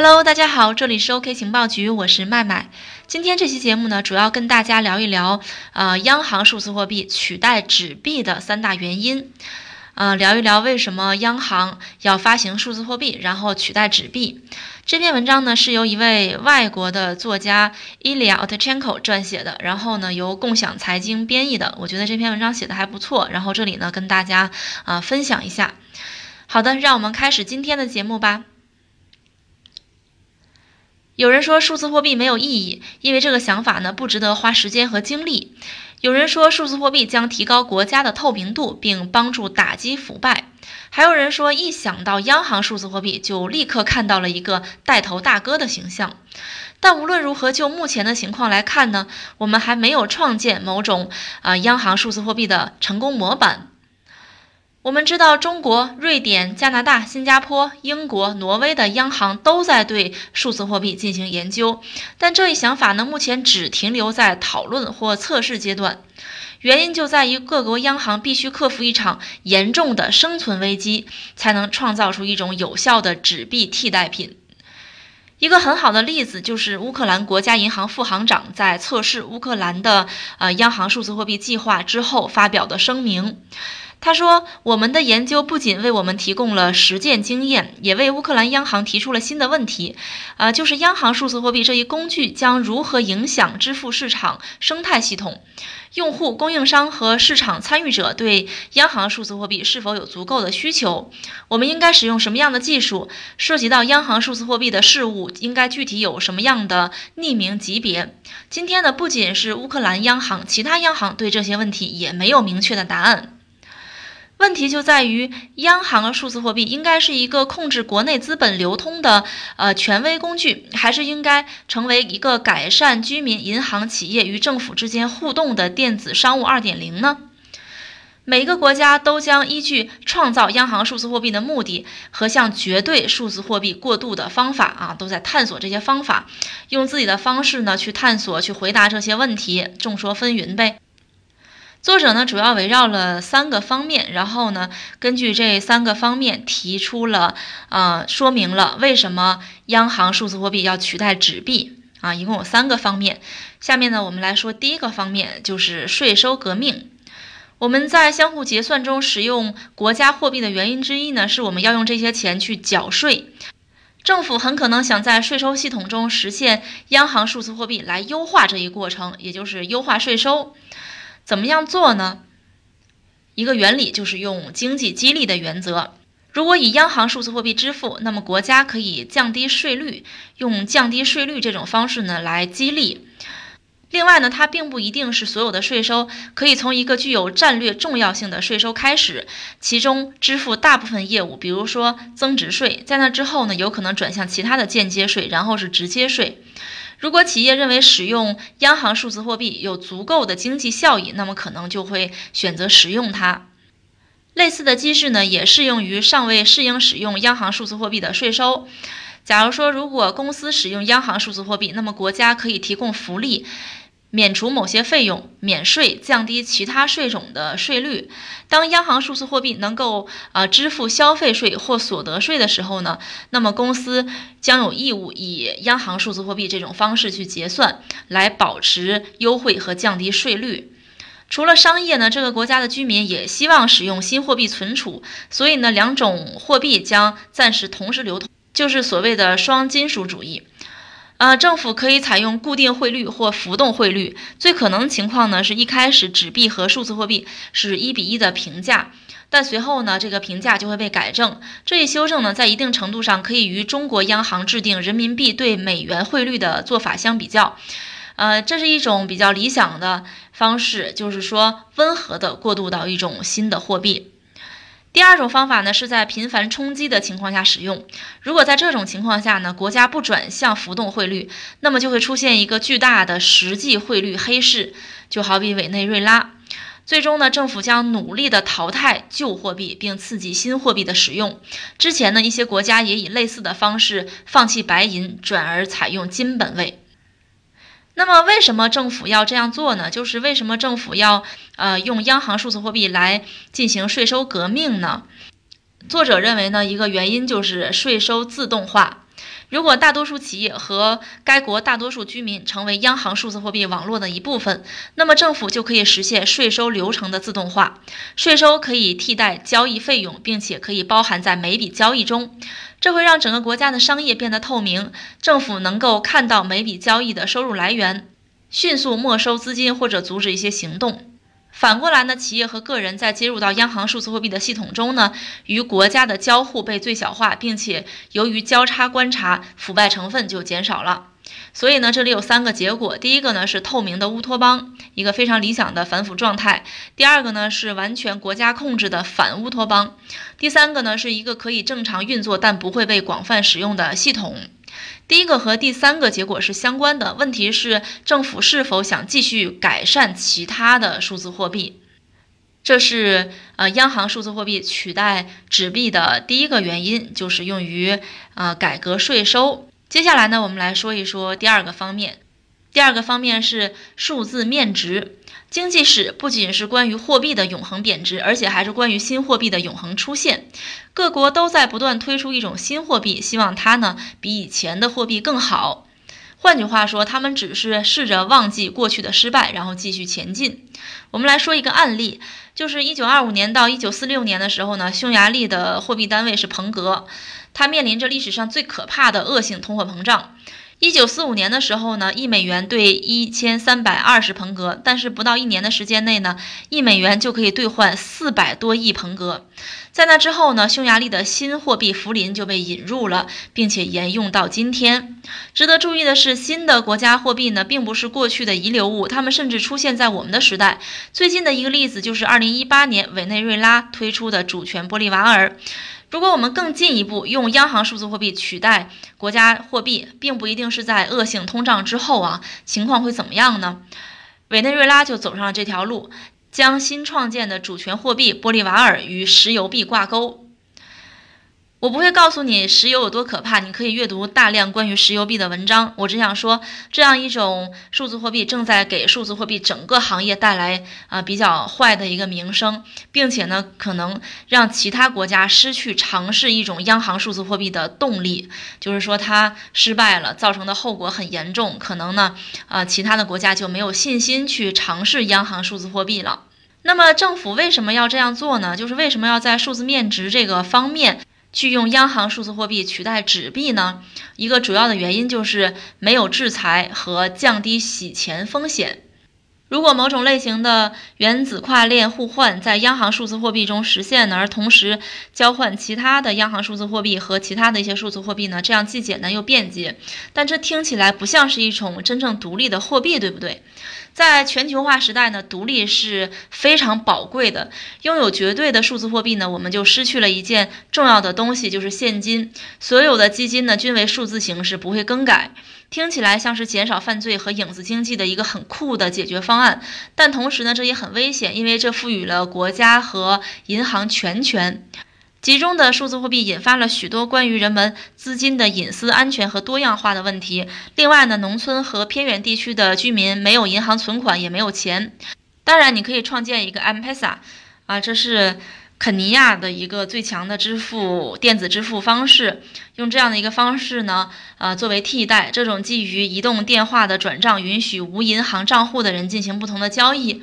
Hello，大家好，这里是 OK 情报局，我是麦麦。今天这期节目呢，主要跟大家聊一聊，呃，央行数字货币取代纸币的三大原因，呃，聊一聊为什么央行要发行数字货币，然后取代纸币。这篇文章呢是由一位外国的作家 Ilya Otchenko 撰写的，然后呢由共享财经编译的。我觉得这篇文章写的还不错，然后这里呢跟大家啊分享一下。好的，让我们开始今天的节目吧。有人说数字货币没有意义，因为这个想法呢不值得花时间和精力。有人说数字货币将提高国家的透明度，并帮助打击腐败。还有人说一想到央行数字货币，就立刻看到了一个带头大哥的形象。但无论如何，就目前的情况来看呢，我们还没有创建某种啊央行数字货币的成功模板。我们知道，中国、瑞典、加拿大、新加坡、英国、挪威的央行都在对数字货币进行研究，但这一想法呢，目前只停留在讨论或测试阶段。原因就在于各国央行必须克服一场严重的生存危机，才能创造出一种有效的纸币替代品。一个很好的例子就是乌克兰国家银行副行长在测试乌克兰的呃央行数字货币计划之后发表的声明。他说：“我们的研究不仅为我们提供了实践经验，也为乌克兰央行提出了新的问题，呃，就是央行数字货币这一工具将如何影响支付市场生态系统？用户、供应商和市场参与者对央行数字货币是否有足够的需求？我们应该使用什么样的技术？涉及到央行数字货币的事物应该具体有什么样的匿名级别？今天呢，不仅是乌克兰央行，其他央行对这些问题也没有明确的答案。”问题就在于，央行数字货币应该是一个控制国内资本流通的呃权威工具，还是应该成为一个改善居民、银行、企业与政府之间互动的电子商务二点零呢？每个国家都将依据创造央行数字货币的目的和向绝对数字货币过渡的方法啊，都在探索这些方法，用自己的方式呢去探索、去回答这些问题，众说纷纭呗。作者呢，主要围绕了三个方面，然后呢，根据这三个方面提出了，呃，说明了为什么央行数字货币要取代纸币啊，一共有三个方面。下面呢，我们来说第一个方面，就是税收革命。我们在相互结算中使用国家货币的原因之一呢，是我们要用这些钱去缴税。政府很可能想在税收系统中实现央行数字货币来优化这一过程，也就是优化税收。怎么样做呢？一个原理就是用经济激励的原则。如果以央行数字货币支付，那么国家可以降低税率，用降低税率这种方式呢来激励。另外呢，它并不一定是所有的税收可以从一个具有战略重要性的税收开始，其中支付大部分业务，比如说增值税，在那之后呢，有可能转向其他的间接税，然后是直接税。如果企业认为使用央行数字货币有足够的经济效益，那么可能就会选择使用它。类似的机制呢，也适用于尚未适应使用央行数字货币的税收。假如说，如果公司使用央行数字货币，那么国家可以提供福利。免除某些费用、免税、降低其他税种的税率。当央行数字货币能够呃支付消费税或所得税的时候呢，那么公司将有义务以央行数字货币这种方式去结算，来保持优惠和降低税率。除了商业呢，这个国家的居民也希望使用新货币存储，所以呢，两种货币将暂时同时流通，就是所谓的双金属主义。呃，政府可以采用固定汇率或浮动汇率。最可能情况呢，是一开始纸币和数字货币是一比一的平价，但随后呢，这个评价就会被改正。这一修正呢，在一定程度上可以与中国央行制定人民币对美元汇率的做法相比较。呃，这是一种比较理想的方式，就是说温和的过渡到一种新的货币。第二种方法呢，是在频繁冲击的情况下使用。如果在这种情况下呢，国家不转向浮动汇率，那么就会出现一个巨大的实际汇率黑市，就好比委内瑞拉。最终呢，政府将努力的淘汰旧货币，并刺激新货币的使用。之前呢，一些国家也以类似的方式放弃白银，转而采用金本位。那么，为什么政府要这样做呢？就是为什么政府要呃用央行数字货币来进行税收革命呢？作者认为呢，一个原因就是税收自动化。如果大多数企业和该国大多数居民成为央行数字货币网络的一部分，那么政府就可以实现税收流程的自动化，税收可以替代交易费用，并且可以包含在每笔交易中。这会让整个国家的商业变得透明，政府能够看到每笔交易的收入来源，迅速没收资金或者阻止一些行动。反过来呢，企业和个人在接入到央行数字货币的系统中呢，与国家的交互被最小化，并且由于交叉观察，腐败成分就减少了。所以呢，这里有三个结果：第一个呢是透明的乌托邦，一个非常理想的反腐状态；第二个呢是完全国家控制的反乌托邦；第三个呢是一个可以正常运作但不会被广泛使用的系统。第一个和第三个结果是相关的，问题是政府是否想继续改善其他的数字货币？这是呃央行数字货币取代纸币的第一个原因，就是用于呃改革税收。接下来呢，我们来说一说第二个方面。第二个方面是数字面值。经济史不仅是关于货币的永恒贬值，而且还是关于新货币的永恒出现。各国都在不断推出一种新货币，希望它呢比以前的货币更好。换句话说，他们只是试着忘记过去的失败，然后继续前进。我们来说一个案例，就是一九二五年到一九四六年的时候呢，匈牙利的货币单位是彭格，它面临着历史上最可怕的恶性通货膨胀。一九四五年的时候呢，一美元兑一千三百二十彭格，但是不到一年的时间内呢，一美元就可以兑换四百多亿彭格。在那之后呢，匈牙利的新货币福林就被引入了，并且沿用到今天。值得注意的是，新的国家货币呢，并不是过去的遗留物，它们甚至出现在我们的时代。最近的一个例子就是二零一八年委内瑞拉推出的主权玻利瓦尔。如果我们更进一步用央行数字货币取代国家货币，并不一定是在恶性通胀之后啊，情况会怎么样呢？委内瑞拉就走上了这条路，将新创建的主权货币玻利瓦尔与石油币挂钩。我不会告诉你石油有多可怕，你可以阅读大量关于石油币的文章。我只想说，这样一种数字货币正在给数字货币整个行业带来啊比较坏的一个名声，并且呢，可能让其他国家失去尝试一种央行数字货币的动力。就是说，它失败了，造成的后果很严重，可能呢，啊，其他的国家就没有信心去尝试央行数字货币了。那么，政府为什么要这样做呢？就是为什么要在数字面值这个方面？去用央行数字货币取代纸币呢？一个主要的原因就是没有制裁和降低洗钱风险。如果某种类型的原子跨链互换在央行数字货币中实现呢，而同时交换其他的央行数字货币和其他的一些数字货币呢？这样既简单又便捷。但这听起来不像是一种真正独立的货币，对不对？在全球化时代呢，独立是非常宝贵的。拥有绝对的数字货币呢，我们就失去了一件重要的东西，就是现金。所有的基金呢，均为数字形式，不会更改。听起来像是减少犯罪和影子经济的一个很酷的解决方案，但同时呢，这也很危险，因为这赋予了国家和银行全权。集中的数字货币引发了许多关于人们资金的隐私、安全和多样化的问题。另外呢，农村和偏远地区的居民没有银行存款，也没有钱。当然，你可以创建一个 M-Pesa，啊，这是肯尼亚的一个最强的支付电子支付方式。用这样的一个方式呢，呃，作为替代，这种基于移动电话的转账，允许无银行账户的人进行不同的交易。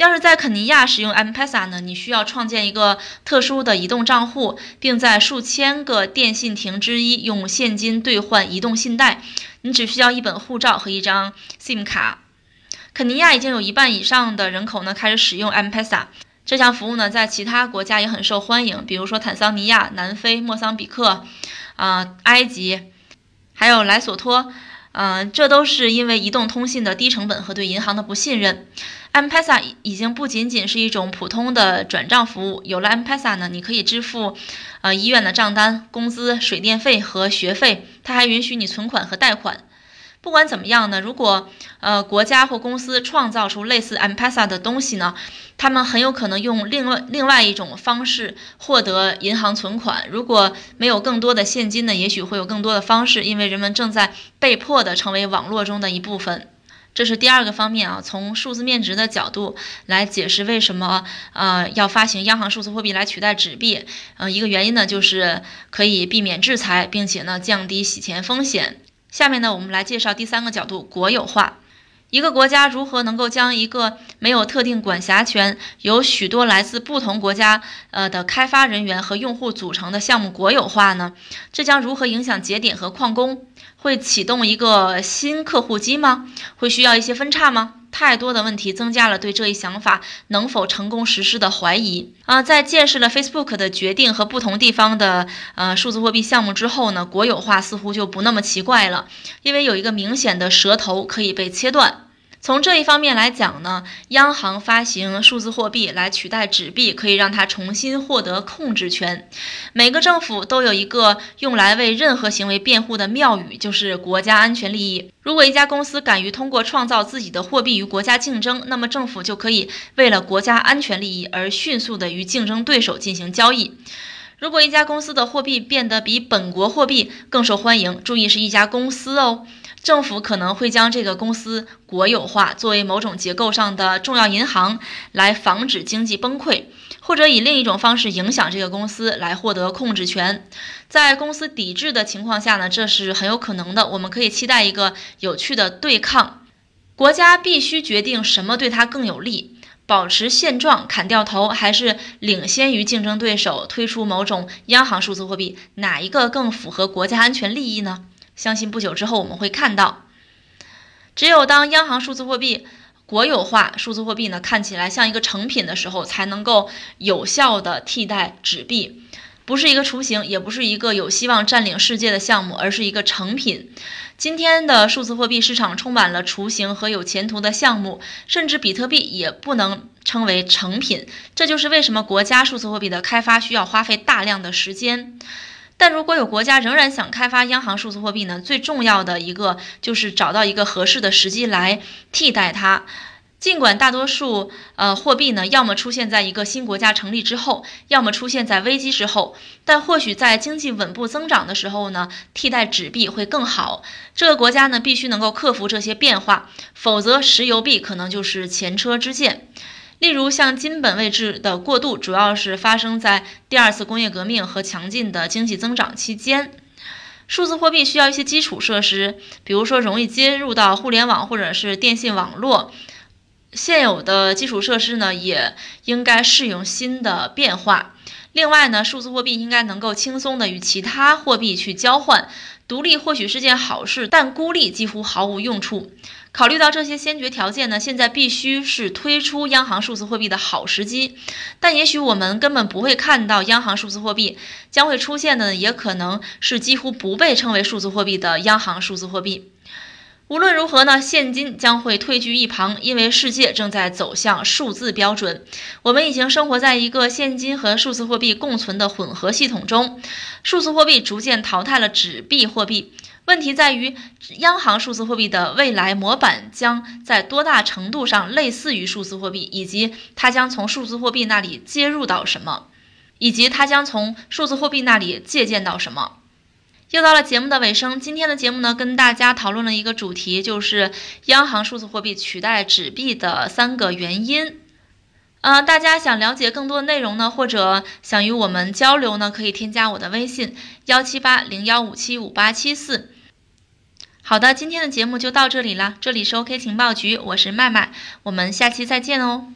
要是在肯尼亚使用 M-Pesa 呢？你需要创建一个特殊的移动账户，并在数千个电信亭之一用现金兑换移动信贷。你只需要一本护照和一张 SIM 卡。肯尼亚已经有一半以上的人口呢开始使用 M-Pesa 这项服务呢，在其他国家也很受欢迎，比如说坦桑尼亚、南非、莫桑比克、啊埃及，还有莱索托。嗯，这都是因为移动通信的低成本和对银行的不信任。M-Pesa 已经不仅仅是一种普通的转账服务，有了 M-Pesa 呢，你可以支付，呃，医院的账单、工资、水电费和学费。它还允许你存款和贷款。不管怎么样呢，如果呃国家或公司创造出类似 M-Pesa 的东西呢，他们很有可能用另外另外一种方式获得银行存款。如果没有更多的现金呢，也许会有更多的方式，因为人们正在被迫的成为网络中的一部分。这是第二个方面啊，从数字面值的角度来解释为什么呃要发行央行数字货币来取代纸币。呃，一个原因呢就是可以避免制裁，并且呢降低洗钱风险。下面呢我们来介绍第三个角度，国有化。一个国家如何能够将一个没有特定管辖权、由许多来自不同国家呃的开发人员和用户组成的项目国有化呢？这将如何影响节点和矿工？会启动一个新客户机吗？会需要一些分叉吗？太多的问题增加了对这一想法能否成功实施的怀疑啊！在见识了 Facebook 的决定和不同地方的呃数字货币项目之后呢，国有化似乎就不那么奇怪了，因为有一个明显的蛇头可以被切断。从这一方面来讲呢，央行发行数字货币来取代纸币，可以让它重新获得控制权。每个政府都有一个用来为任何行为辩护的妙语，就是国家安全利益。如果一家公司敢于通过创造自己的货币与国家竞争，那么政府就可以为了国家安全利益而迅速的与竞争对手进行交易。如果一家公司的货币变得比本国货币更受欢迎，注意是一家公司哦。政府可能会将这个公司国有化，作为某种结构上的重要银行，来防止经济崩溃，或者以另一种方式影响这个公司，来获得控制权。在公司抵制的情况下呢，这是很有可能的。我们可以期待一个有趣的对抗。国家必须决定什么对它更有利：保持现状、砍掉头，还是领先于竞争对手推出某种央行数字货币？哪一个更符合国家安全利益呢？相信不久之后我们会看到，只有当央行数字货币国有化，数字货币呢看起来像一个成品的时候，才能够有效的替代纸币，不是一个雏形，也不是一个有希望占领世界的项目，而是一个成品。今天的数字货币市场充满了雏形和有前途的项目，甚至比特币也不能称为成品。这就是为什么国家数字货币的开发需要花费大量的时间。但如果有国家仍然想开发央行数字货币呢？最重要的一个就是找到一个合适的时机来替代它。尽管大多数呃货币呢，要么出现在一个新国家成立之后，要么出现在危机之后，但或许在经济稳步增长的时候呢，替代纸币会更好。这个国家呢，必须能够克服这些变化，否则石油币可能就是前车之鉴。例如，像金本位制的过渡，主要是发生在第二次工业革命和强劲的经济增长期间。数字货币需要一些基础设施，比如说容易接入到互联网或者是电信网络。现有的基础设施呢，也应该适应新的变化。另外呢，数字货币应该能够轻松的与其他货币去交换。独立或许是件好事，但孤立几乎毫无用处。考虑到这些先决条件呢，现在必须是推出央行数字货币的好时机。但也许我们根本不会看到央行数字货币将会出现的，也可能是几乎不被称为数字货币的央行数字货币。无论如何呢，现金将会退居一旁，因为世界正在走向数字标准。我们已经生活在一个现金和数字货币共存的混合系统中，数字货币逐渐淘汰了纸币货币。问题在于，央行数字货币的未来模板将在多大程度上类似于数字货币，以及它将从数字货币那里接入到什么，以及它将从数字货币那里借鉴到什么。又到了节目的尾声，今天的节目呢，跟大家讨论了一个主题，就是央行数字货币取代纸币的三个原因。呃，大家想了解更多的内容呢，或者想与我们交流呢，可以添加我的微信幺七八零幺五七五八七四。好的，今天的节目就到这里了，这里是 OK 情报局，我是麦麦，我们下期再见哦。